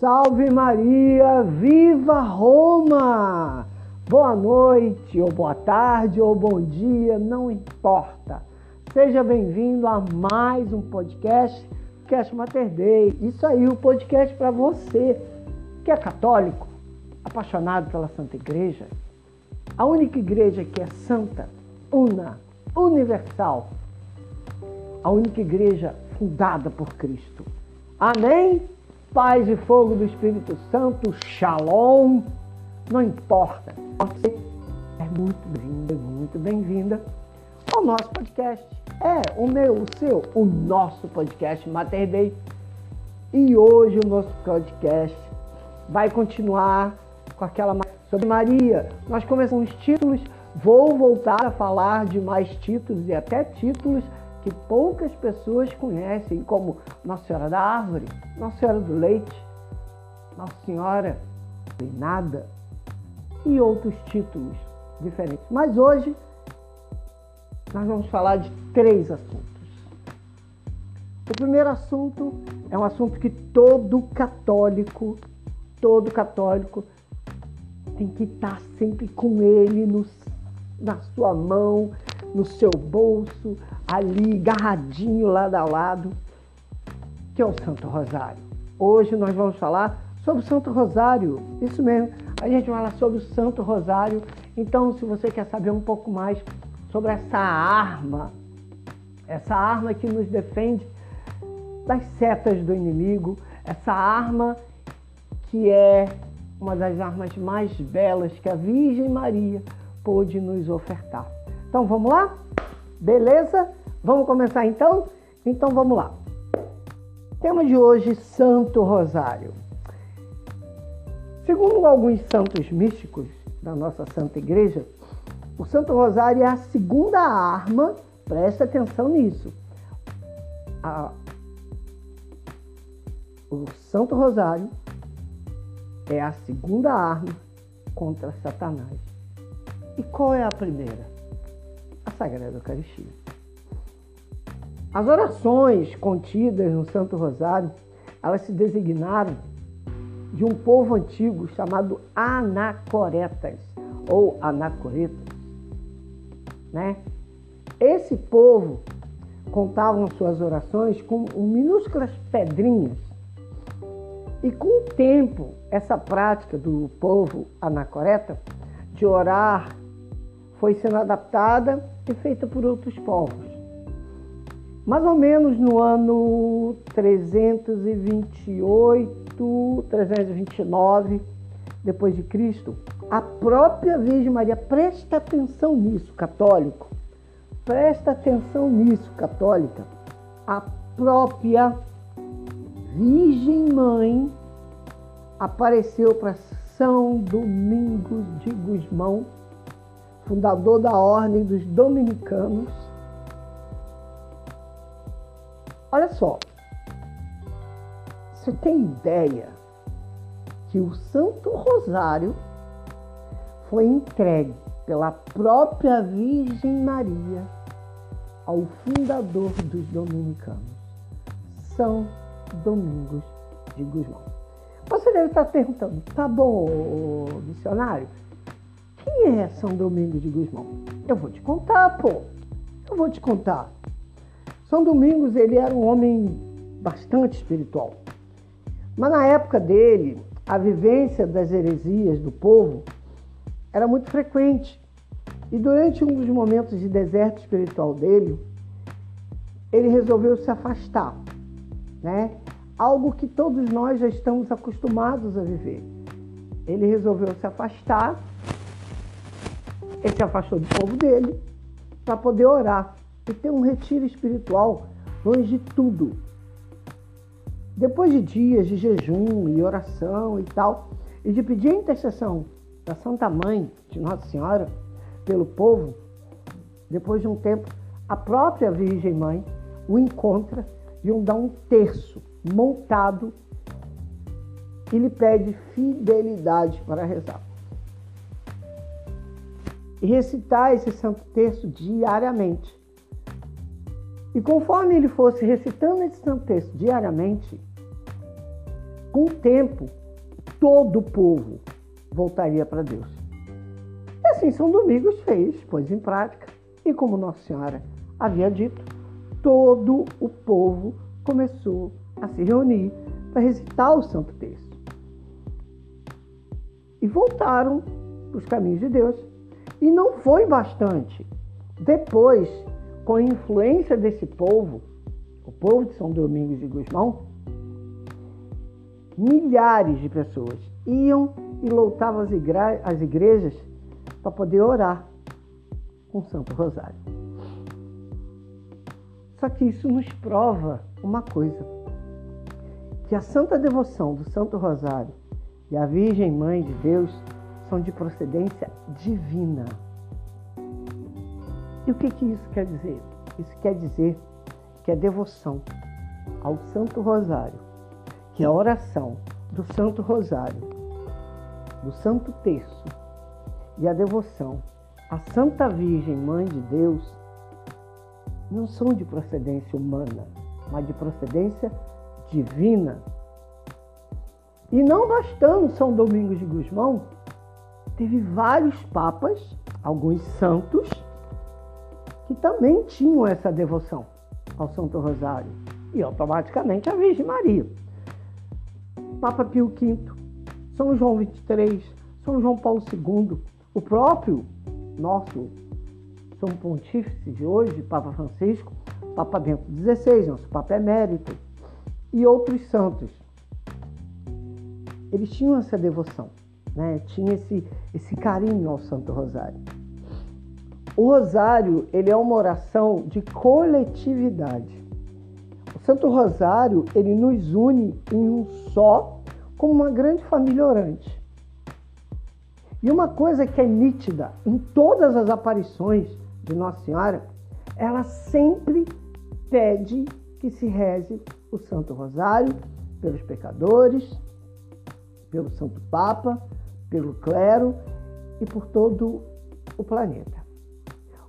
Salve Maria, viva Roma! Boa noite, ou boa tarde, ou bom dia, não importa. Seja bem-vindo a mais um podcast, Cast Mater Dei. Isso aí, o um podcast para você que é católico, apaixonado pela Santa Igreja, a única igreja que é santa, una, universal, a única igreja fundada por Cristo. Amém? Paz e fogo do Espírito Santo, shalom. Não importa. Você é muito bem-vinda, muito bem-vinda ao nosso podcast. É o meu, o seu, o nosso podcast Mater Dei. E hoje o nosso podcast vai continuar com aquela sobre Maria. Nós começamos títulos, vou voltar a falar de mais títulos e até títulos que poucas pessoas conhecem, como Nossa Senhora da Árvore, Nossa Senhora do Leite, Nossa Senhora de Nada e outros títulos diferentes. Mas hoje nós vamos falar de três assuntos. O primeiro assunto é um assunto que todo católico, todo católico tem que estar sempre com ele no, na sua mão, no seu bolso, ali, garradinho lado a lado, que é o Santo Rosário. Hoje nós vamos falar sobre o Santo Rosário, isso mesmo. A gente vai falar sobre o Santo Rosário. Então, se você quer saber um pouco mais sobre essa arma, essa arma que nos defende das setas do inimigo, essa arma que é uma das armas mais belas que a Virgem Maria pôde nos ofertar. Então vamos lá? Beleza? Vamos começar então? Então vamos lá. Tema de hoje: Santo Rosário. Segundo alguns santos místicos da nossa Santa Igreja, o Santo Rosário é a segunda arma, presta atenção nisso. A, o Santo Rosário é a segunda arma contra Satanás. E qual é a primeira? A Sagrada Eucaristia. As orações contidas no Santo Rosário, elas se designaram de um povo antigo chamado Anacoretas ou Anacoretas, né? Esse povo contavam suas orações com minúsculas pedrinhas e com o tempo, essa prática do povo anacoreta de orar foi sendo adaptada e feita por outros povos. Mais ou menos no ano 328, 329 depois de Cristo, a própria Virgem Maria, presta atenção nisso, católico. Presta atenção nisso, católica. A própria Virgem Mãe apareceu para São Domingos de Gusmão, fundador da Ordem dos Dominicanos. Olha só, você tem ideia que o Santo Rosário foi entregue pela própria Virgem Maria ao fundador dos dominicanos, São Domingos de Guzmão. Você deve estar perguntando, tá bom, missionário? Quem é São Domingos de Guzmão? Eu vou te contar, pô. Eu vou te contar. São Domingos, ele era um homem bastante espiritual. Mas na época dele, a vivência das heresias do povo era muito frequente. E durante um dos momentos de deserto espiritual dele, ele resolveu se afastar né? Algo que todos nós já estamos acostumados a viver. Ele resolveu se afastar, ele se afastou do povo dele para poder orar e ter um retiro espiritual longe de tudo. Depois de dias de jejum e oração e tal, e de pedir a intercessão da Santa Mãe de Nossa Senhora pelo povo, depois de um tempo, a própria Virgem Mãe o encontra iam dar um terço montado e lhe pede fidelidade para rezar. E recitar esse santo terço diariamente. E conforme ele fosse recitando esse santo terço diariamente, Com o tempo, todo o povo voltaria para Deus. E assim São Domingos fez, pôs em prática, e como Nossa Senhora havia dito, todo o povo começou a se reunir para recitar o Santo Texto. E voltaram para os caminhos de Deus. E não foi bastante. Depois, com a influência desse povo, o povo de São Domingos de Gusmão, milhares de pessoas iam e lotavam as, igre as igrejas para poder orar com Santo Rosário. Só que isso nos prova uma coisa: que a santa devoção do Santo Rosário e a Virgem Mãe de Deus são de procedência divina. E o que, que isso quer dizer? Isso quer dizer que a devoção ao Santo Rosário, que é a oração do Santo Rosário, do Santo Terço e a devoção à Santa Virgem Mãe de Deus não são de procedência humana, mas de procedência divina. E não bastando São Domingos de Gusmão, teve vários papas, alguns santos, que também tinham essa devoção ao Santo Rosário e automaticamente a Virgem Maria. Papa Pio V, São João XXIII, São João Paulo II, o próprio nosso São Pontífice de hoje, Papa Francisco, Papa Bento XVI, nosso Papa Emérito, e outros santos. Eles tinham essa devoção, né? tinha esse, esse carinho ao Santo Rosário. O Rosário ele é uma oração de coletividade. O Santo Rosário ele nos une em um só, como uma grande família orante. E uma coisa que é nítida em todas as aparições de Nossa Senhora, ela sempre pede que se reze o Santo Rosário pelos pecadores, pelo Santo Papa, pelo clero e por todo o planeta.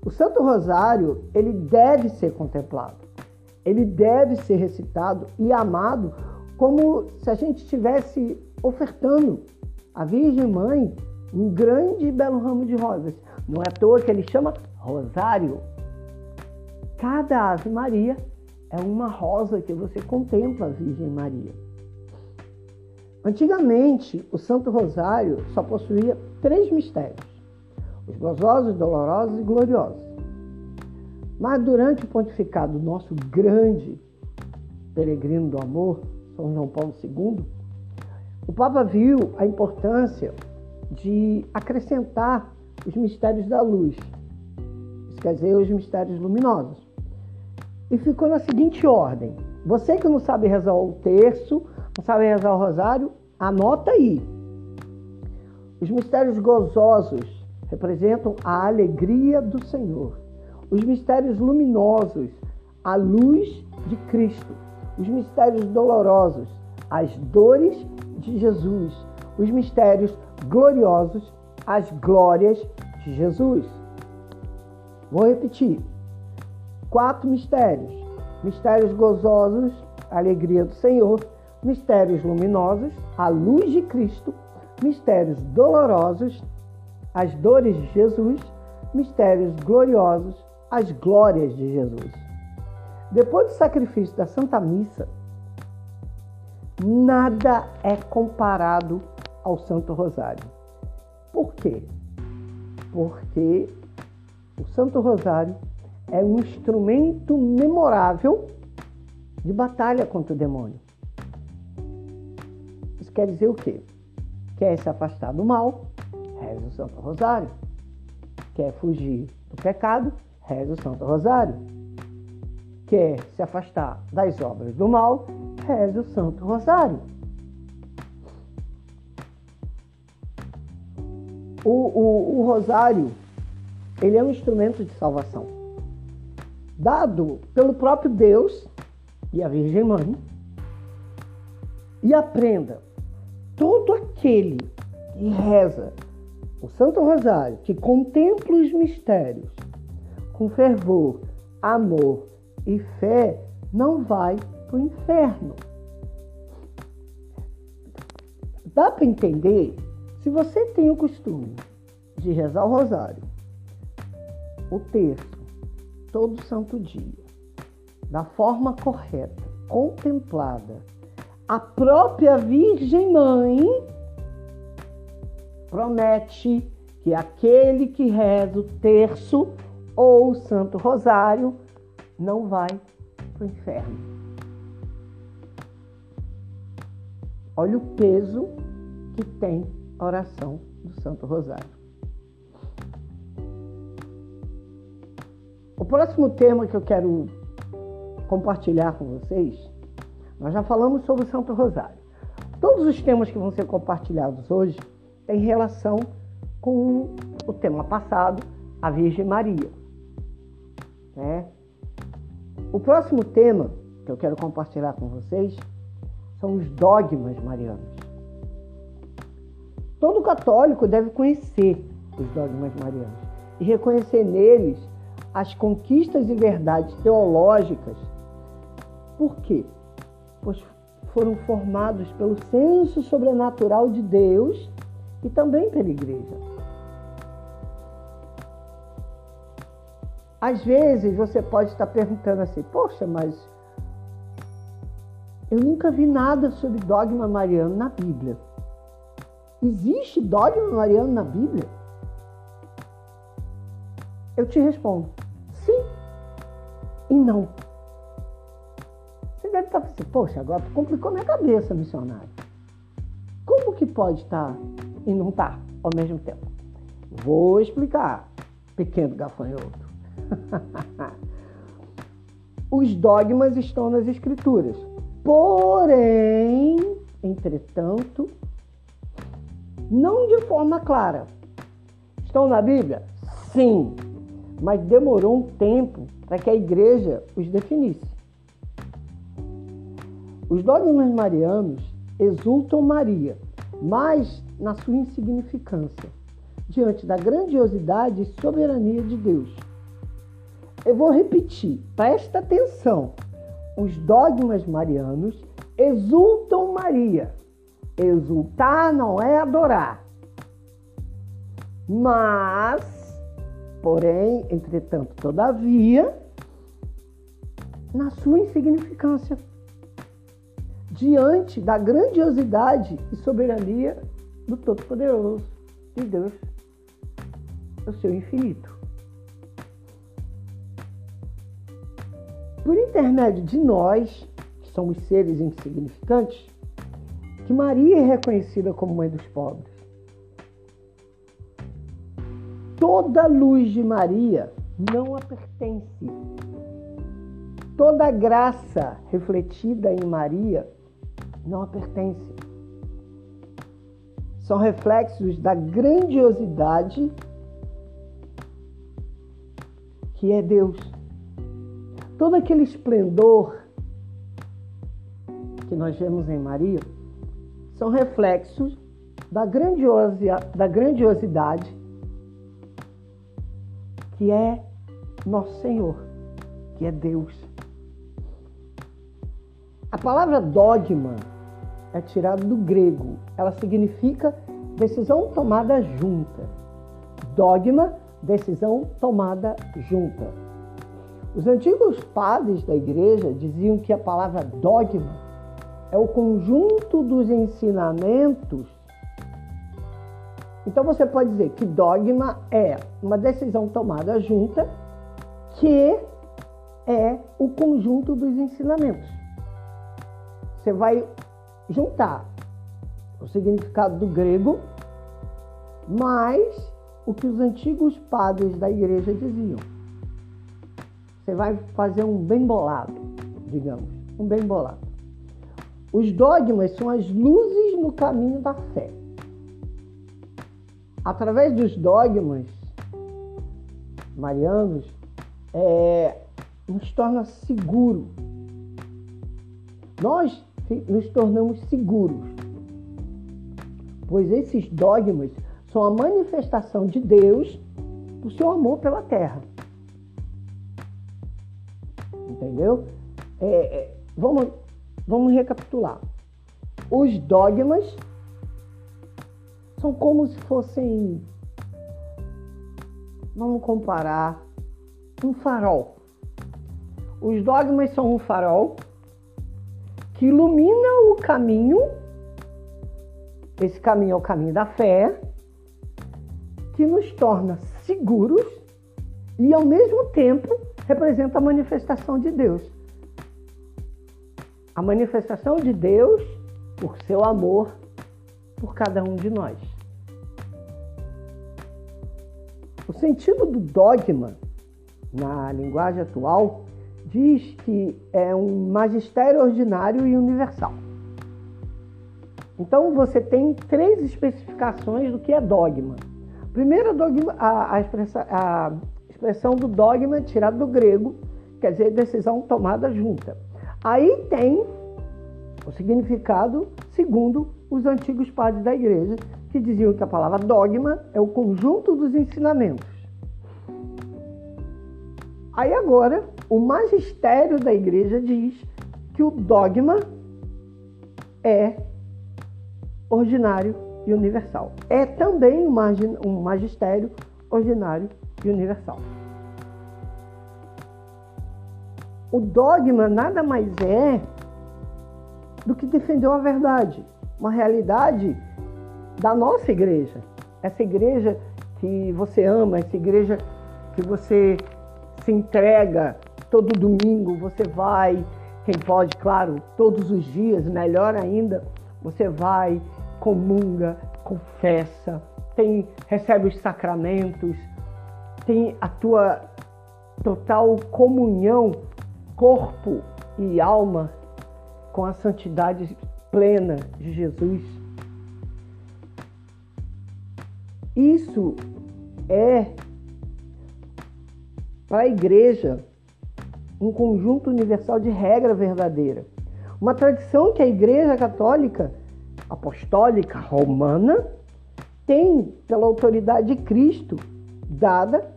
O Santo Rosário, ele deve ser contemplado. Ele deve ser recitado e amado como se a gente estivesse ofertando à Virgem Mãe um grande e belo ramo de rosas. Não é à toa que ele chama Rosário. Cada Ave Maria é uma rosa que você contempla a Virgem Maria. Antigamente, o Santo Rosário só possuía três mistérios: os gozosos, dolorosos e gloriosos. Mas durante o pontificado do nosso grande peregrino do amor, São João Paulo II, o Papa viu a importância de acrescentar os mistérios da luz, isso quer dizer, os mistérios luminosos e ficou na seguinte ordem. Você que não sabe rezar o terço, não sabe rezar o rosário, anota aí. Os mistérios gozosos representam a alegria do Senhor. Os mistérios luminosos, a luz de Cristo. Os mistérios dolorosos, as dores de Jesus. Os mistérios gloriosos, as glórias de Jesus. Vou repetir quatro mistérios: mistérios gozosos, alegria do Senhor, mistérios luminosos, a luz de Cristo, mistérios dolorosos, as dores de Jesus, mistérios gloriosos, as glórias de Jesus. Depois do sacrifício da Santa Missa, nada é comparado ao Santo Rosário. Por quê? Porque o Santo Rosário é um instrumento memorável de batalha contra o demônio. Isso quer dizer o quê? Quer se afastar do mal, reza o Santo Rosário. Quer fugir do pecado, reza o Santo Rosário. Quer se afastar das obras do mal, reza o Santo Rosário. O, o, o rosário, ele é um instrumento de salvação dado pelo próprio Deus e a Virgem Mãe. E aprenda, todo aquele que reza o Santo Rosário, que contempla os mistérios com fervor, amor e fé, não vai para o inferno. dá para entender se você tem o costume de rezar o rosário, o terço, todo santo dia, da forma correta, contemplada, a própria Virgem Mãe promete que aquele que reza o terço ou o Santo Rosário não vai para o inferno. Olha o peso que tem a oração do Santo Rosário. O próximo tema que eu quero compartilhar com vocês, nós já falamos sobre o Santo Rosário. Todos os temas que vão ser compartilhados hoje têm relação com o tema passado, a Virgem Maria. Né? O próximo tema que eu quero compartilhar com vocês são os dogmas marianos. Todo católico deve conhecer os dogmas marianos e reconhecer neles as conquistas e verdades teológicas. Por quê? Pois foram formados pelo senso sobrenatural de Deus e também pela igreja. Às vezes você pode estar perguntando assim: poxa, mas eu nunca vi nada sobre dogma mariano na Bíblia. Existe dogma mariano na Bíblia? Eu te respondo: sim e não. Estar assim: poxa, agora complicou minha cabeça, missionário. Como que pode estar e não estar ao mesmo tempo? Vou explicar, pequeno gafanhoto. Os dogmas estão nas Escrituras. Porém, entretanto, não de forma clara. Estão na Bíblia? Sim, mas demorou um tempo para que a igreja os definisse. Os dogmas marianos exultam Maria, mas na sua insignificância, diante da grandiosidade e soberania de Deus. Eu vou repetir, presta atenção. Os dogmas marianos exultam Maria. Exultar não é adorar. Mas, porém, entretanto, todavia, na sua insignificância, diante da grandiosidade e soberania do Todo-Poderoso, de Deus, o seu infinito. por intermédio de nós, que somos seres insignificantes, que Maria é reconhecida como mãe dos pobres. Toda luz de Maria não a pertence. Toda graça refletida em Maria não a pertence. São reflexos da grandiosidade que é Deus todo aquele esplendor que nós vemos em Maria são reflexos da, da grandiosidade que é nosso Senhor, que é Deus. Palavra dogma é tirada do grego. Ela significa decisão tomada junta. Dogma, decisão tomada junta. Os antigos padres da igreja diziam que a palavra dogma é o conjunto dos ensinamentos. Então você pode dizer que dogma é uma decisão tomada junta que é o conjunto dos ensinamentos. Você vai juntar o significado do grego mais o que os antigos padres da igreja diziam. Você vai fazer um bem bolado, digamos, um bem bolado. Os dogmas são as luzes no caminho da fé. Através dos dogmas marianos, é, nos torna seguro. Nós nos tornamos seguros, pois esses dogmas são a manifestação de Deus do seu amor pela terra entendeu? É, é, vamos, vamos recapitular. Os dogmas são como se fossem, vamos comparar, um farol. Os dogmas são um farol que ilumina o caminho. Esse caminho é o caminho da fé, que nos torna seguros e, ao mesmo tempo, representa a manifestação de Deus. A manifestação de Deus por seu amor por cada um de nós. O sentido do dogma na linguagem atual diz que é um magistério ordinário e universal. Então você tem três especificações do que é dogma. Primeiro, a, a, expressa, a expressão do dogma é tirada do grego, quer dizer decisão tomada junta. Aí tem o significado segundo os antigos padres da igreja, que diziam que a palavra dogma é o conjunto dos ensinamentos. Aí agora, o magistério da igreja diz que o dogma é ordinário e universal. É também um magistério ordinário e universal. O dogma nada mais é do que defendeu a verdade, uma realidade da nossa igreja. Essa igreja que você ama, essa igreja que você se entrega todo domingo, você vai, quem pode, claro, todos os dias, melhor ainda, você vai, comunga, confessa, tem, recebe os sacramentos, tem a tua total comunhão, corpo e alma com a santidade plena de Jesus. Isso é para a igreja um conjunto universal de regra verdadeira. Uma tradição que a Igreja Católica Apostólica Romana tem pela autoridade de Cristo dada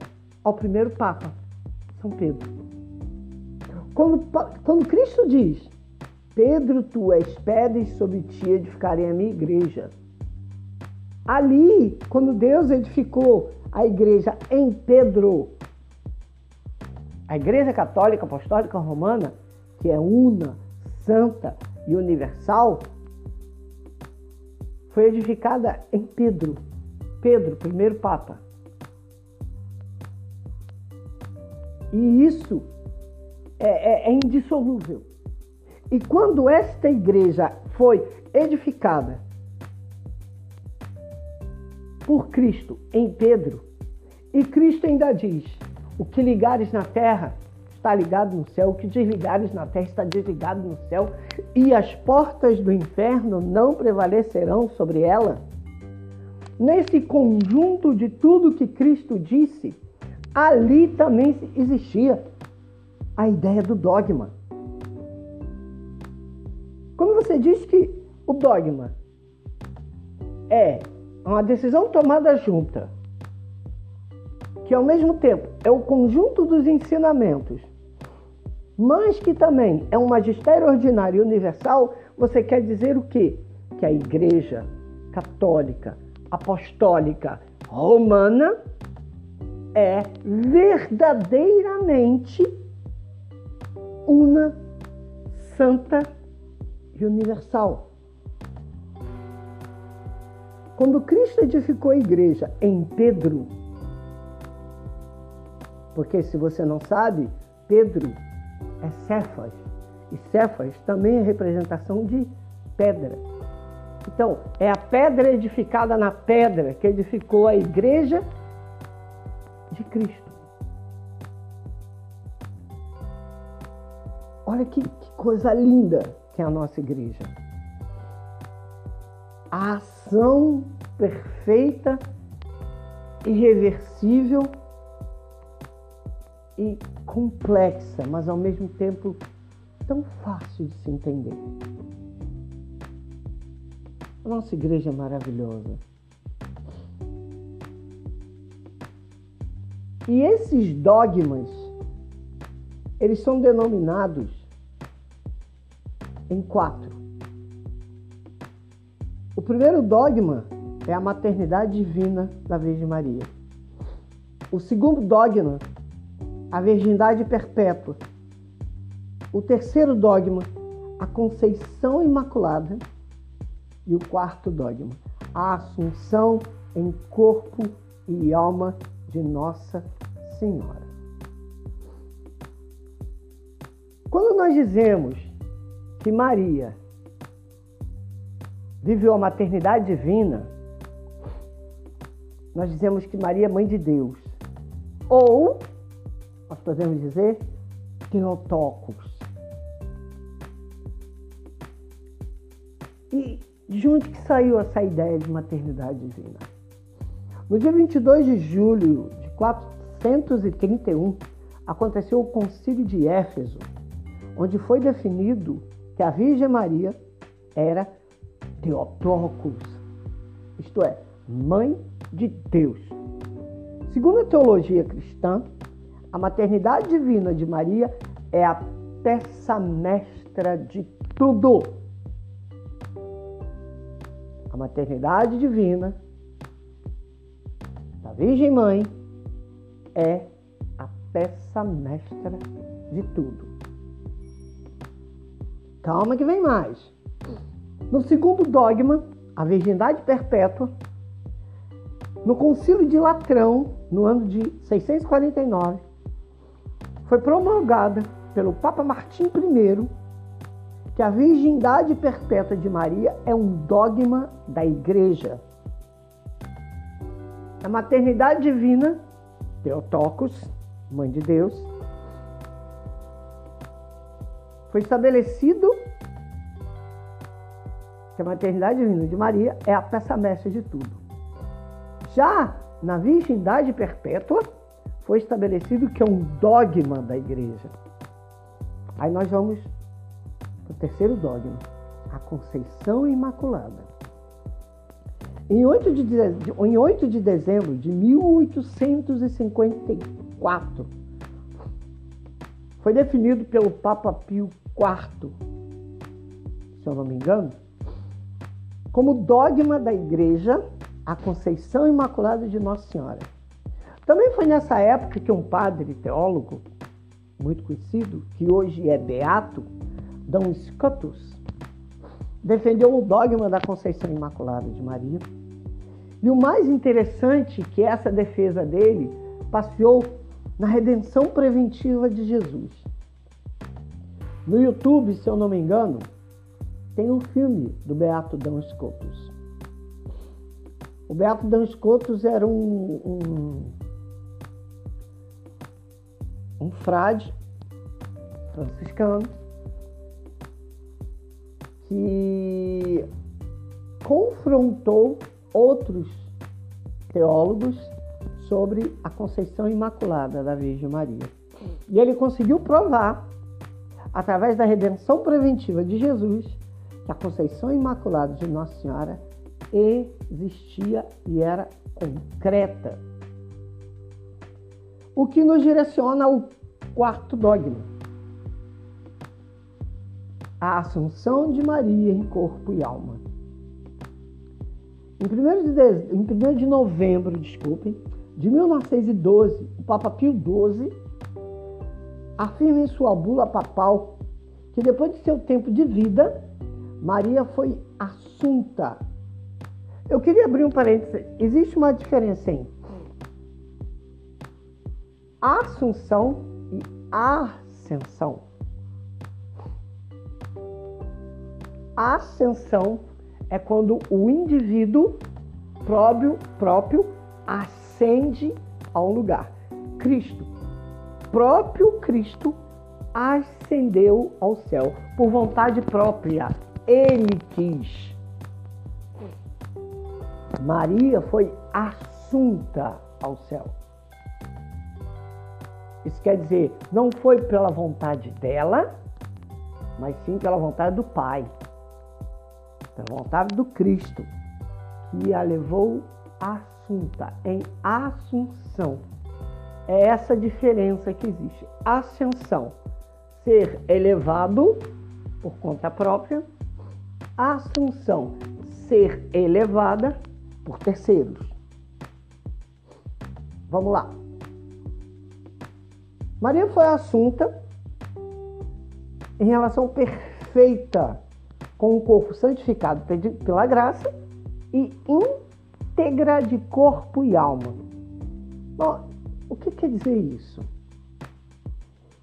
ao primeiro Papa, São Pedro. Quando, quando Cristo diz Pedro, tu és pedra e sobre ti edificarei a minha igreja. Ali, quando Deus edificou a igreja em Pedro, a Igreja Católica Apostólica Romana, que é una, santa e universal, foi edificada em Pedro. Pedro, primeiro Papa. E isso é, é, é indissolúvel. E quando esta igreja foi edificada por Cristo em Pedro, e Cristo ainda diz: O que ligares na terra está ligado no céu, o que desligares na terra está desligado no céu, e as portas do inferno não prevalecerão sobre ela. Nesse conjunto de tudo que Cristo disse, ali também existia a ideia do dogma. Quando você diz que o dogma é uma decisão tomada junta, que ao mesmo tempo é o conjunto dos ensinamentos, mas que também é um magistério ordinário universal, você quer dizer o quê? Que a Igreja Católica Apostólica Romana é verdadeiramente uma santa e universal. Quando Cristo edificou a igreja em Pedro, porque se você não sabe, Pedro é Cefas, e Cefas também é representação de pedra. Então, é a pedra edificada na pedra que edificou a igreja de Cristo. Olha que, que coisa linda que é a nossa igreja. A ação perfeita, irreversível e complexa, mas ao mesmo tempo tão fácil de se entender. A nossa igreja é maravilhosa. E esses dogmas, eles são denominados em quatro. O primeiro dogma é a maternidade divina da Virgem Maria. O segundo dogma, a virgindade perpétua. O terceiro dogma, a conceição imaculada. E o quarto dogma, a assunção em corpo e alma de Nossa Senhora. Quando nós dizemos que Maria viveu a maternidade divina, nós dizemos que Maria é mãe de Deus. Ou, nós podemos dizer, Teotocos. E de onde que saiu essa ideia de maternidade divina? No dia 22 de julho de 431, aconteceu o concílio de Éfeso, onde foi definido que a Virgem Maria era Teotocos, isto é, mãe de Deus. Segundo a teologia cristã, a maternidade divina de Maria é a peça mestra de tudo. A maternidade divina da Virgem Mãe é a peça mestra de tudo. Calma que vem mais. No segundo dogma, a virgindade perpétua, no concílio de Latrão, no ano de 649, foi promulgada pelo Papa Martim I que a virgindade perpétua de Maria é um dogma da Igreja. A maternidade divina, Teotocos, mãe de Deus, foi estabelecido que a maternidade divina de Maria é a peça mestra de tudo. Já na virgindade perpétua, foi estabelecido que é um dogma da igreja. Aí nós vamos para o terceiro dogma, a Conceição Imaculada. Em 8 de, em 8 de dezembro de 1854, foi definido pelo Papa Pio IV, se eu não me engano, como dogma da Igreja a Conceição Imaculada de Nossa Senhora. Também foi nessa época que um padre teólogo muito conhecido, que hoje é beato, Dom Scotus, defendeu o dogma da Conceição Imaculada de Maria. E o mais interessante é que essa defesa dele passeou na redenção preventiva de Jesus. No YouTube, se eu não me engano, tem um filme do Beato Dom Scotus. O Beato Dom Scotus era um, um, um frade franciscano que confrontou outros teólogos sobre a Conceição Imaculada da Virgem Maria. E ele conseguiu provar, através da redenção preventiva de Jesus, que a Conceição Imaculada de Nossa Senhora existia e era concreta. O que nos direciona ao quarto dogma. A Assunção de Maria em corpo e alma. Em 1 de, de, em 1 de novembro, desculpem, de 1912, o Papa Pio XII afirma em sua bula papal que depois de seu tempo de vida, Maria foi assunta. Eu queria abrir um parênteses. Existe uma diferença em assunção e ascensão. Ascensão é quando o indivíduo próprio, próprio ascende a um lugar. Cristo, próprio Cristo, ascendeu ao céu por vontade própria ele quis. Maria foi assunta ao céu. Isso quer dizer, não foi pela vontade dela, mas sim pela vontade do Pai, pela vontade do Cristo, que a levou assunta, em assunção. É essa diferença que existe. Ascensão, ser elevado por conta própria, Assunção, ser elevada por terceiros. Vamos lá. Maria foi assunta em relação perfeita com o corpo santificado pela graça e íntegra de corpo e alma. Bom, o que quer dizer isso?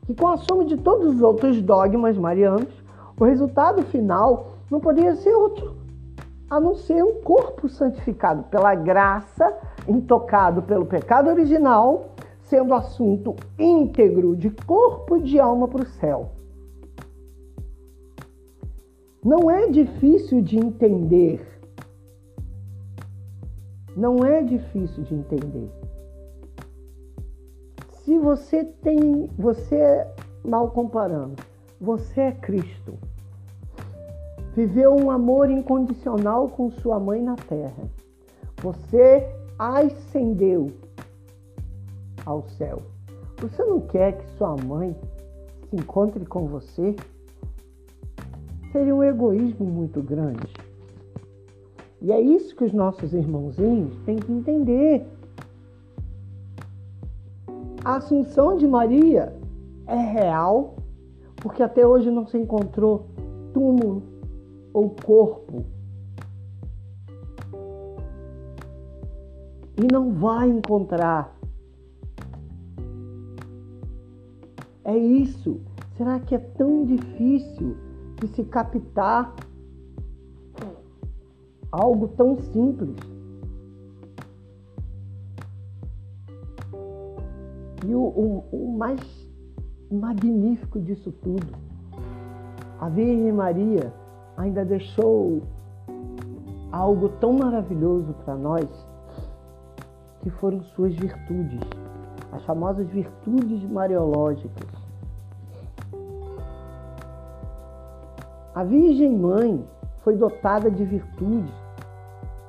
Que com a soma de todos os outros dogmas marianos, o resultado final não poderia ser outro a não ser um corpo santificado pela graça, intocado pelo pecado original, sendo assunto íntegro de corpo e de alma para o céu. Não é difícil de entender. Não é difícil de entender. Se você tem, você mal comparando, você é Cristo. Viveu um amor incondicional com sua mãe na terra. Você ascendeu ao céu. Você não quer que sua mãe se encontre com você? seria um egoísmo muito grande. E é isso que os nossos irmãozinhos têm que entender. A Assunção de Maria é real, porque até hoje não se encontrou túmulo ou corpo. E não vai encontrar. É isso. Será que é tão difícil? de se captar algo tão simples. E o, o, o mais magnífico disso tudo, a Virgem Maria ainda deixou algo tão maravilhoso para nós, que foram suas virtudes, as famosas virtudes mariológicas. A Virgem Mãe foi dotada de virtudes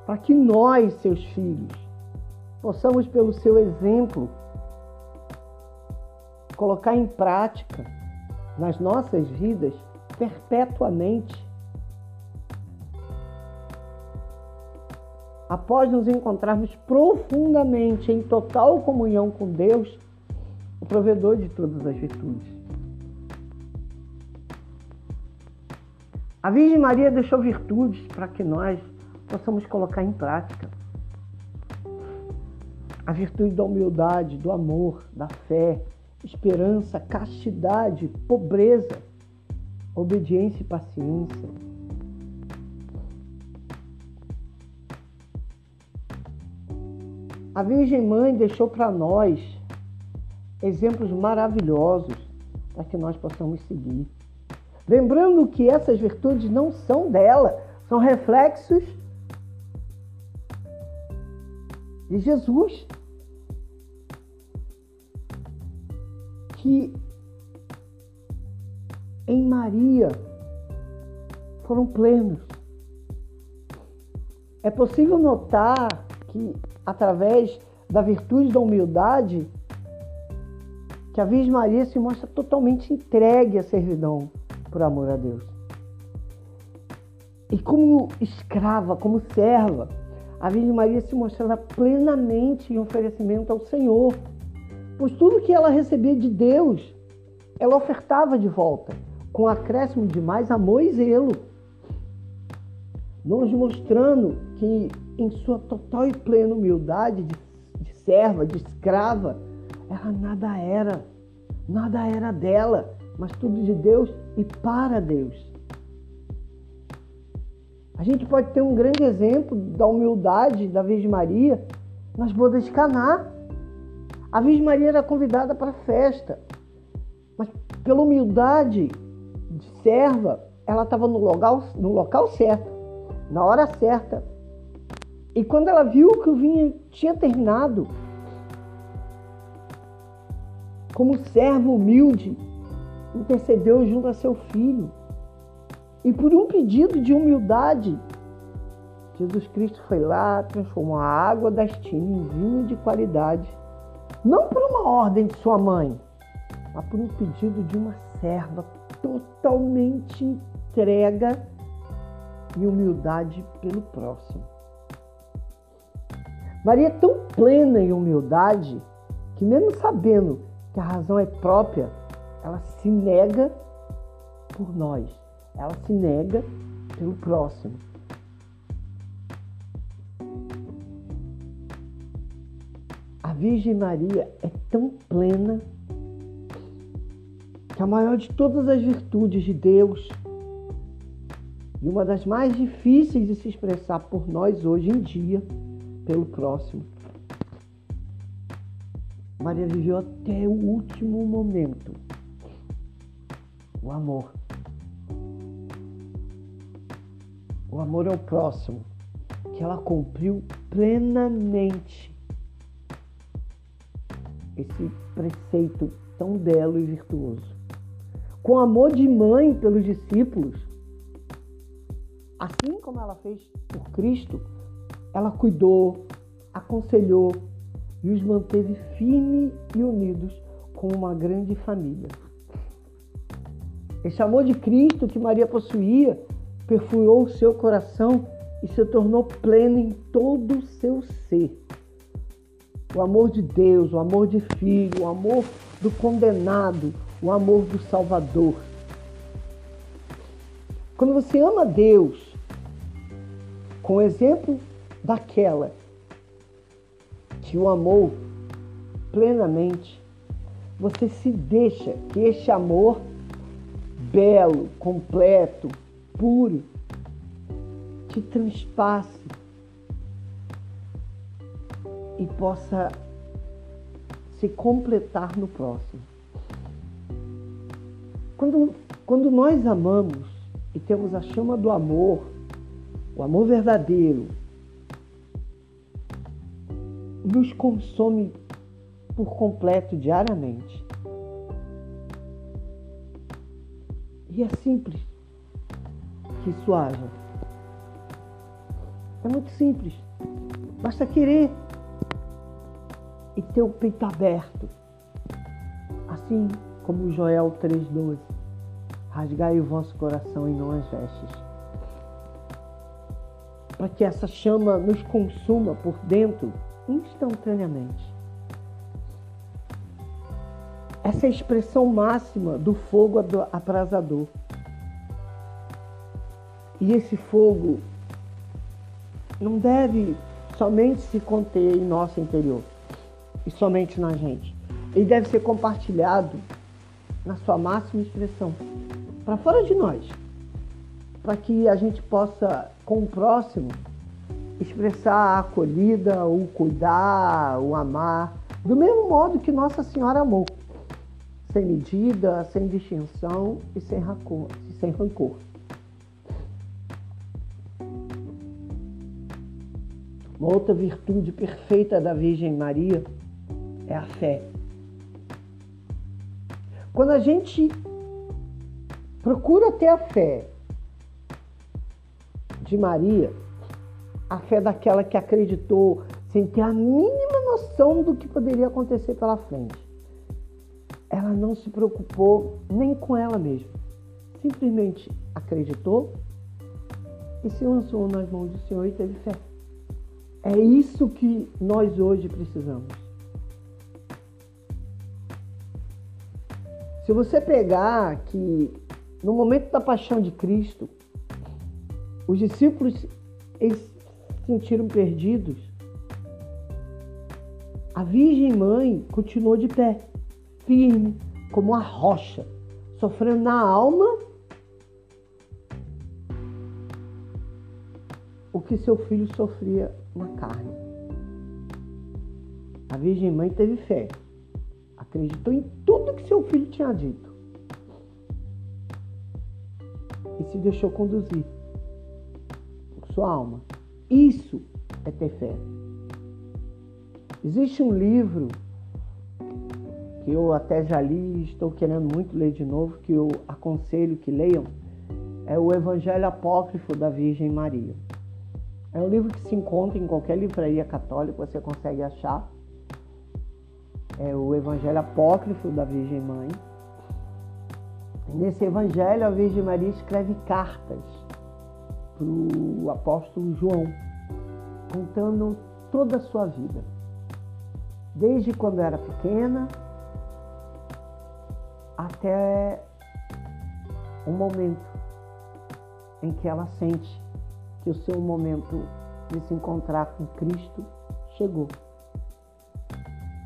para que nós, seus filhos, possamos, pelo seu exemplo, colocar em prática nas nossas vidas perpetuamente. Após nos encontrarmos profundamente em total comunhão com Deus, o provedor de todas as virtudes. A Virgem Maria deixou virtudes para que nós possamos colocar em prática. A virtude da humildade, do amor, da fé, esperança, castidade, pobreza, obediência e paciência. A Virgem Mãe deixou para nós exemplos maravilhosos para que nós possamos seguir. Lembrando que essas virtudes não são dela, são reflexos de Jesus. Que em Maria foram plenos. É possível notar que, através da virtude da humildade, que a Virgem Maria se mostra totalmente entregue à servidão por amor a Deus. E como escrava, como serva, a Virgem Maria se mostrava plenamente em oferecimento ao Senhor, pois tudo que ela recebia de Deus, ela ofertava de volta, com acréscimo de mais amor e zelo, nos mostrando que, em sua total e plena humildade de, de serva, de escrava, ela nada era, nada era dela, mas tudo de Deus e para Deus. A gente pode ter um grande exemplo da humildade da Virgem Maria nas bodas de Caná. A Virgem Maria era convidada para a festa, mas pela humildade de serva, ela estava no local, no local certo, na hora certa. E quando ela viu que o vinho tinha terminado, como servo humilde, intercedeu junto a seu filho. E por um pedido de humildade, Jesus Cristo foi lá, transformou a água das tinas em vinho de qualidade. Não por uma ordem de sua mãe, mas por um pedido de uma serva totalmente entrega e humildade pelo próximo. Maria é tão plena em humildade que, mesmo sabendo que a razão é própria, ela se nega por nós, ela se nega pelo próximo. A Virgem Maria é tão plena que a maior de todas as virtudes de Deus e uma das mais difíceis de se expressar por nós hoje em dia, pelo próximo. Maria viveu até o último momento o amor. O amor ao próximo, que ela cumpriu plenamente esse preceito tão belo e virtuoso. Com amor de mãe pelos discípulos, assim como ela fez por Cristo, ela cuidou, aconselhou e os manteve firmes e unidos como uma grande família. Esse amor de Cristo que Maria possuía perfurou o seu coração e se tornou pleno em todo o seu ser. O amor de Deus, o amor de filho, o amor do condenado, o amor do Salvador. Quando você ama Deus, com o exemplo daquela que o amou plenamente, você se deixa que este amor belo, completo, puro, te transpasse e possa se completar no próximo. Quando, quando nós amamos e temos a chama do amor, o amor verdadeiro, nos consome por completo diariamente. E é simples que isso haja. É muito simples. Basta querer e ter o peito aberto. Assim como Joel 3,12. Rasgai o vosso coração e não as vestes. Para que essa chama nos consuma por dentro instantaneamente. Essa é a expressão máxima do fogo abrasador. E esse fogo não deve somente se conter em nosso interior e somente na gente. Ele deve ser compartilhado na sua máxima expressão, para fora de nós, para que a gente possa, com o próximo, expressar a acolhida, o cuidar, o amar, do mesmo modo que Nossa Senhora amou sem medida, sem distinção e sem rancor. Sem rancor. Uma outra virtude perfeita da Virgem Maria é a fé. Quando a gente procura ter a fé de Maria, a fé daquela que acreditou sem ter a mínima noção do que poderia acontecer pela frente ela não se preocupou nem com ela mesma. Simplesmente acreditou e se lançou nas mãos do Senhor e teve fé. É isso que nós hoje precisamos. Se você pegar que no momento da paixão de Cristo, os discípulos eles se sentiram perdidos, a Virgem Mãe continuou de pé firme como a rocha, sofrendo na alma o que seu filho sofria na carne. A Virgem Mãe teve fé, acreditou em tudo que seu filho tinha dito e se deixou conduzir sua alma. Isso é ter fé. Existe um livro que eu até já li, estou querendo muito ler de novo, que eu aconselho que leiam, é o Evangelho Apócrifo da Virgem Maria. É um livro que se encontra em qualquer livraria católica, você consegue achar. É o Evangelho Apócrifo da Virgem Mãe. Nesse Evangelho, a Virgem Maria escreve cartas para o apóstolo João, contando toda a sua vida. Desde quando era pequena até o momento em que ela sente que o seu momento de se encontrar com Cristo chegou.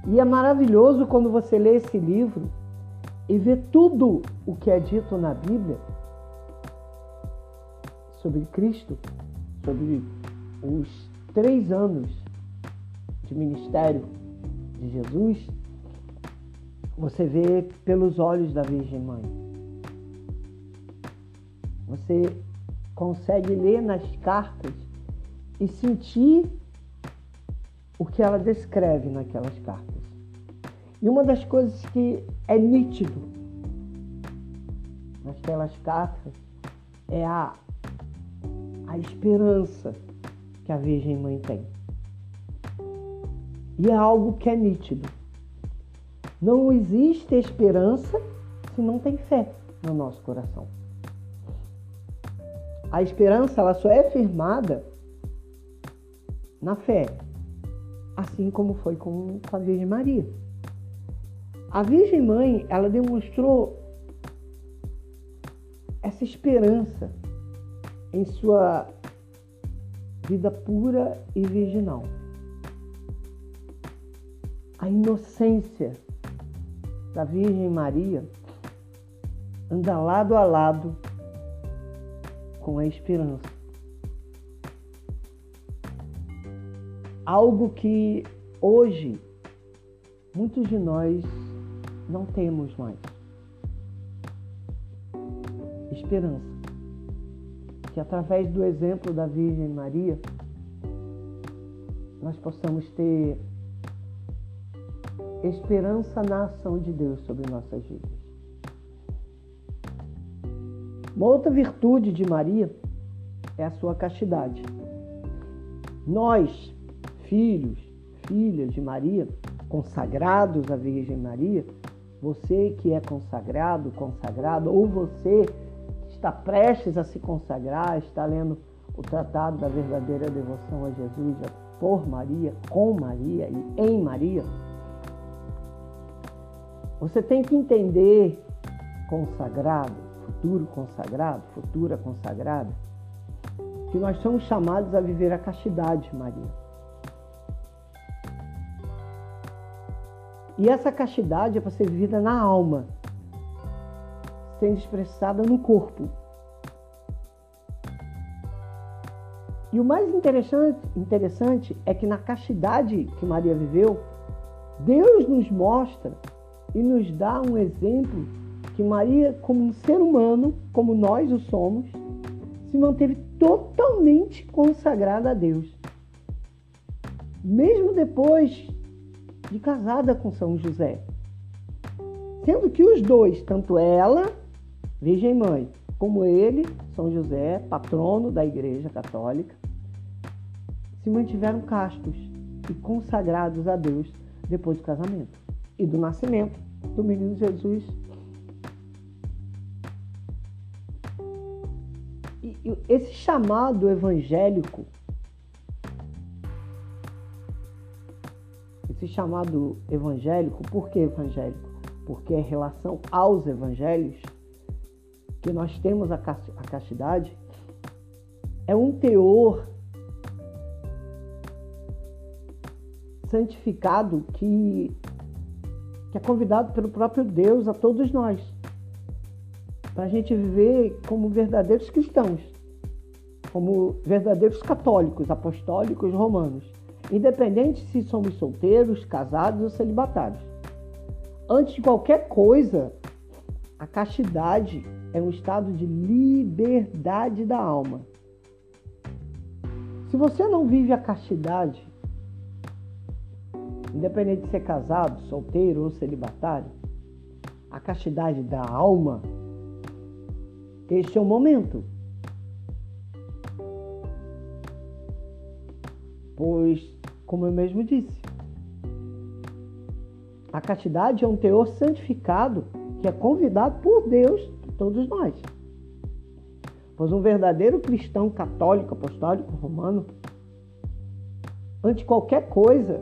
E é maravilhoso quando você lê esse livro e vê tudo o que é dito na Bíblia sobre Cristo, sobre os três anos de ministério de Jesus, você vê pelos olhos da Virgem Mãe. Você consegue ler nas cartas e sentir o que ela descreve naquelas cartas. E uma das coisas que é nítido naquelas cartas é a, a esperança que a Virgem Mãe tem. E é algo que é nítido. Não existe esperança se não tem fé no nosso coração. A esperança ela só é firmada na fé, assim como foi com a Virgem Maria. A Virgem Mãe, ela demonstrou essa esperança em sua vida pura e virginal. A inocência da Virgem Maria anda lado a lado com a esperança. Algo que hoje muitos de nós não temos mais. Esperança. Que através do exemplo da Virgem Maria, nós possamos ter esperança na ação de Deus sobre nossas vidas. Uma outra virtude de Maria é a sua castidade. Nós, filhos, filhas de Maria, consagrados à Virgem Maria, você que é consagrado, consagrado, ou você está prestes a se consagrar, está lendo o Tratado da Verdadeira Devoção a Jesus por Maria, com Maria e em Maria, você tem que entender, consagrado, futuro consagrado, futura consagrada, que nós somos chamados a viver a castidade, Maria. E essa castidade é para ser vivida na alma, sendo expressada no corpo. E o mais interessante, interessante é que na castidade que Maria viveu, Deus nos mostra e nos dá um exemplo que Maria, como um ser humano, como nós o somos, se manteve totalmente consagrada a Deus. Mesmo depois de casada com São José. Sendo que os dois, tanto ela, Virgem Mãe, como ele, São José, patrono da Igreja Católica, se mantiveram castos e consagrados a Deus depois do casamento e do nascimento do menino Jesus. E esse chamado evangélico esse chamado evangélico, por que evangélico? Porque em relação aos evangelhos, que nós temos a castidade, é um teor santificado que, que é convidado pelo próprio Deus a todos nós, para a gente viver como verdadeiros cristãos, como verdadeiros católicos, apostólicos, romanos independente se somos solteiros, casados ou celibatários. Antes de qualquer coisa, a castidade é um estado de liberdade da alma. Se você não vive a castidade, independente de ser casado, solteiro ou celibatário, a castidade da alma, este é o momento Pois, como eu mesmo disse, a castidade é um teor santificado que é convidado por Deus todos nós. Pois um verdadeiro cristão católico, apostólico, romano, antes de qualquer coisa,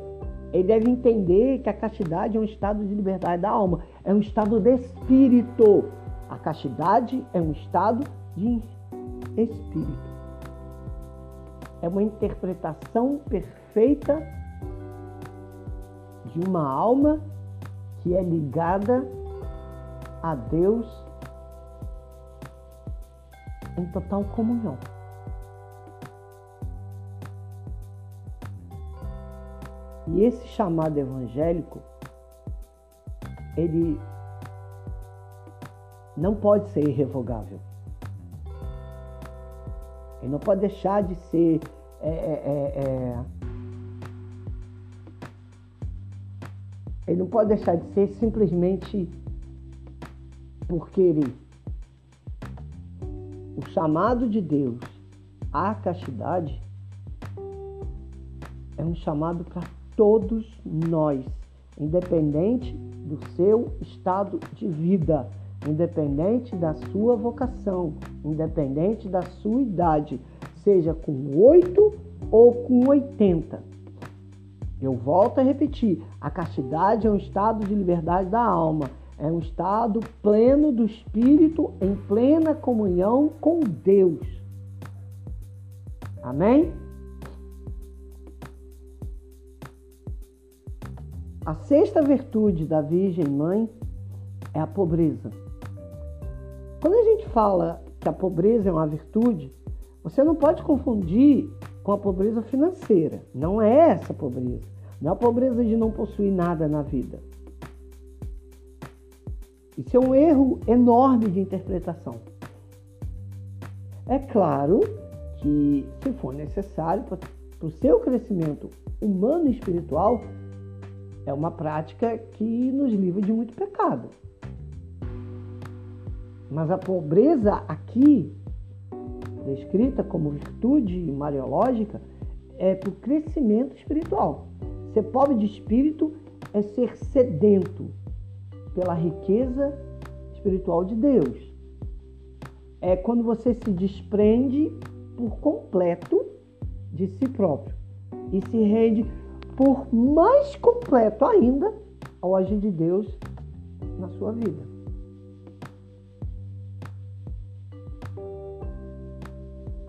ele deve entender que a castidade é um estado de liberdade da alma, é um estado de espírito. A castidade é um estado de espírito. É uma interpretação perfeita de uma alma que é ligada a Deus em total comunhão. E esse chamado evangélico, ele não pode ser irrevogável. Ele não pode deixar de ser é, é, é, é ele não pode deixar de ser simplesmente por querer. O chamado de Deus à castidade é um chamado para todos nós, independente do seu estado de vida, independente da sua vocação, independente da sua idade, seja com 8 ou com 80. Eu volto a repetir: a castidade é um estado de liberdade da alma, é um estado pleno do espírito em plena comunhão com Deus. Amém? A sexta virtude da Virgem Mãe é a pobreza. Quando a gente fala que a pobreza é uma virtude, você não pode confundir com a pobreza financeira. Não é essa pobreza. Não é a pobreza de não possuir nada na vida. Isso é um erro enorme de interpretação. É claro que, se for necessário, para o seu crescimento humano e espiritual, é uma prática que nos livra de muito pecado. Mas a pobreza aqui, descrita como virtude mariológica, é para o crescimento espiritual. Ser pobre de espírito é ser sedento pela riqueza espiritual de Deus. É quando você se desprende por completo de si próprio e se rende por mais completo ainda ao agir de Deus na sua vida.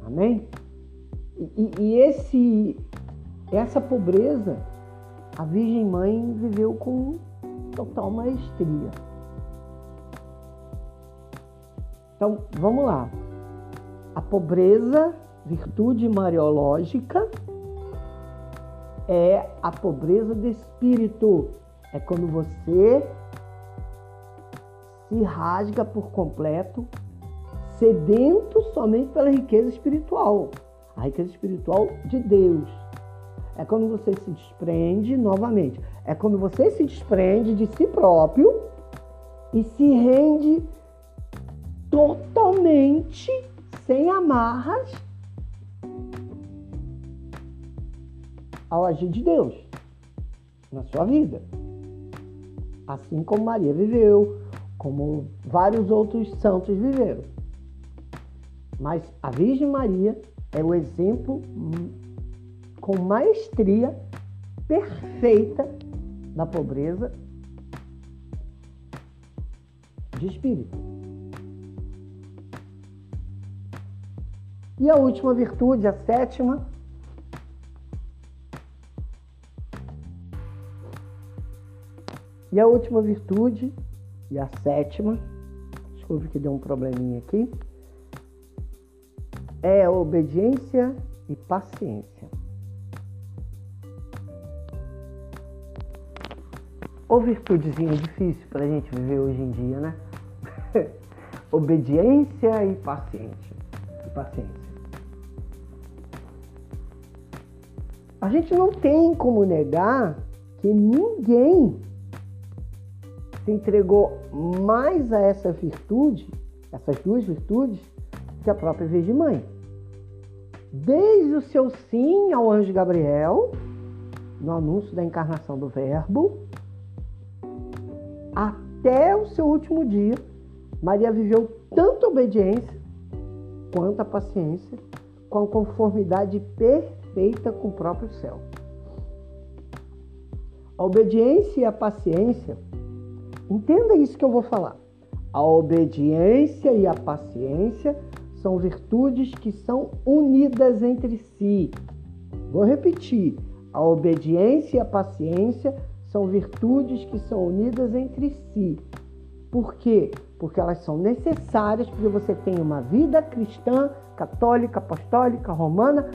Amém? E, e esse, essa pobreza, a Virgem Mãe viveu com total maestria. Então, vamos lá. A pobreza, virtude mariológica, é a pobreza de espírito. É quando você se rasga por completo, sedento somente pela riqueza espiritual, a riqueza espiritual de Deus. É quando você se desprende novamente. É quando você se desprende de si próprio e se rende totalmente sem amarras ao agir de Deus na sua vida. Assim como Maria viveu, como vários outros santos viveram. Mas a Virgem Maria é o exemplo com maestria perfeita da pobreza de espírito. E a última virtude, a sétima, E a última virtude, e a sétima, desculpe que deu um probleminha aqui, é a obediência e paciência. Ou virtudezinha difícil para a gente viver hoje em dia, né? Obediência e paciência. E paciência. A gente não tem como negar que ninguém se entregou mais a essa virtude, essas duas virtudes, que a própria Virgem Mãe. Desde o seu sim ao anjo Gabriel, no anúncio da encarnação do Verbo, até o seu último dia, Maria viveu tanto a obediência quanto a paciência, com a conformidade perfeita com o próprio céu. A obediência e a paciência, entenda isso que eu vou falar. A obediência e a paciência são virtudes que são unidas entre si. Vou repetir. A obediência e a paciência são virtudes que são unidas entre si. Por quê? Porque elas são necessárias para que você tenha uma vida cristã, católica, apostólica, romana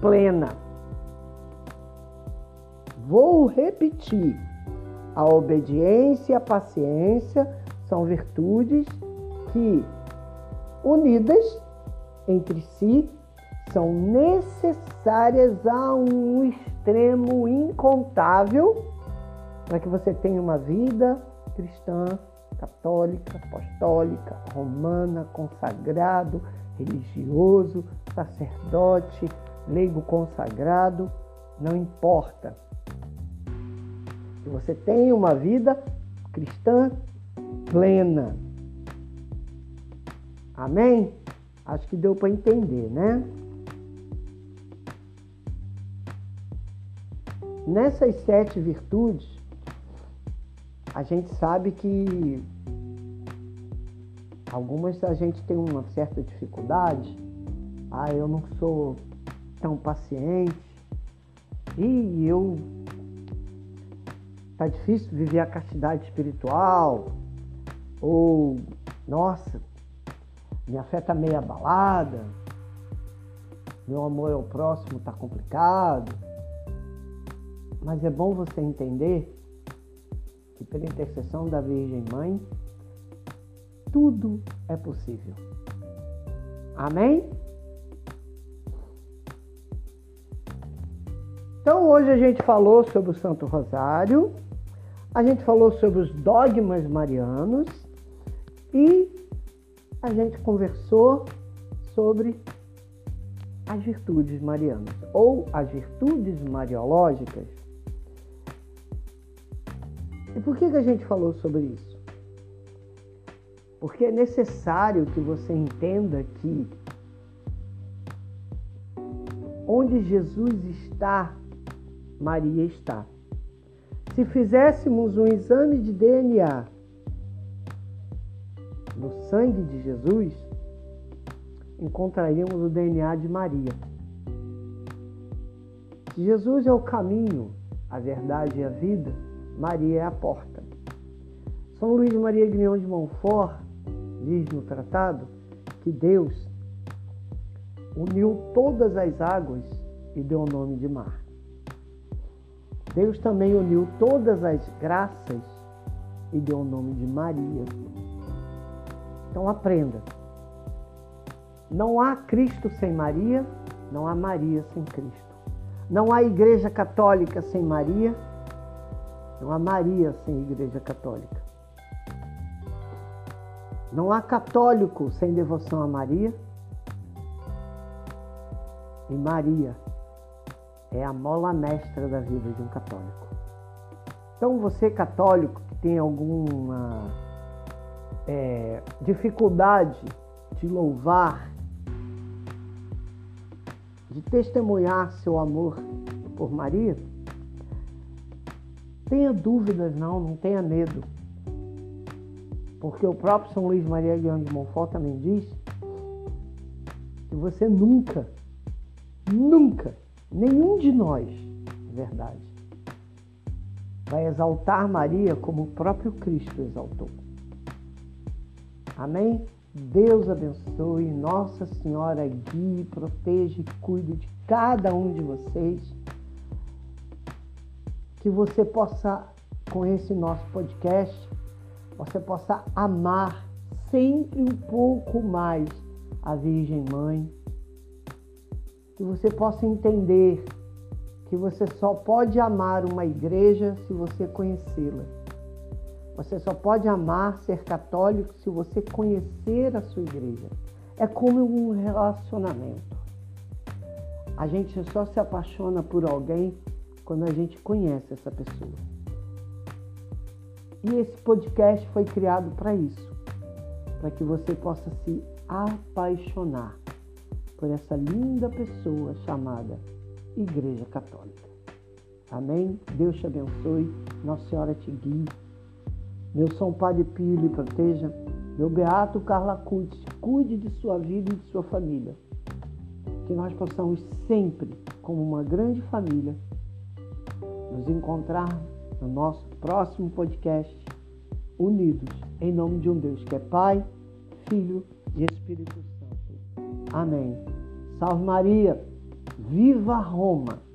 plena. Vou repetir. A obediência e a paciência são virtudes que, unidas entre si, são necessárias a um extremo incontável para que você tenha uma vida cristã, católica, apostólica, romana, consagrado, religioso, sacerdote, leigo consagrado, não importa. Que você tenha uma vida cristã plena. Amém? Acho que deu para entender, né? Nessas sete virtudes, a gente sabe que algumas a gente tem uma certa dificuldade. Ah, eu não sou tão paciente. E eu tá difícil viver a castidade espiritual. Ou nossa, minha fé tá meio abalada. Meu amor ao próximo tá complicado. Mas é bom você entender pela intercessão da Virgem Mãe, tudo é possível. Amém? Então hoje a gente falou sobre o Santo Rosário, a gente falou sobre os dogmas marianos e a gente conversou sobre as virtudes marianas ou as virtudes mariológicas e por que, que a gente falou sobre isso? Porque é necessário que você entenda que onde Jesus está, Maria está. Se fizéssemos um exame de DNA no sangue de Jesus, encontraríamos o DNA de Maria. Jesus é o caminho, a verdade e a vida, Maria é a porta. São Luís Maria Grignon de Montfort diz no tratado que Deus uniu todas as águas e deu o nome de mar. Deus também uniu todas as graças e deu o nome de Maria. Então aprenda. Não há Cristo sem Maria, não há Maria sem Cristo. Não há Igreja Católica sem Maria, não há Maria sem Igreja Católica. Não há católico sem devoção a Maria. E Maria é a mola mestra da vida de um católico. Então, você católico que tem alguma é, dificuldade de louvar, de testemunhar seu amor por Maria, Tenha dúvidas não, não tenha medo. Porque o próprio São Luís Maria Guião de Montfort também diz que você nunca, nunca, nenhum de nós, verdade, vai exaltar Maria como o próprio Cristo exaltou. Amém? Deus abençoe, Nossa Senhora guie, proteja e cuide de cada um de vocês que você possa, com esse nosso podcast, você possa amar sempre um pouco mais a Virgem Mãe, que você possa entender que você só pode amar uma igreja se você conhecê-la. Você só pode amar ser católico se você conhecer a sua igreja. É como um relacionamento. A gente só se apaixona por alguém quando a gente conhece essa pessoa. E esse podcast foi criado para isso, para que você possa se apaixonar por essa linda pessoa chamada Igreja Católica. Amém? Deus te abençoe. Nossa Senhora te guie. Meu São Padre Pio lhe proteja. Meu Beato Carla Cutz, cuide de sua vida e de sua família. Que nós possamos sempre, como uma grande família, nos encontrar no nosso próximo podcast, unidos em nome de um Deus que é Pai, Filho e Espírito Santo. Amém. Salve Maria! Viva Roma!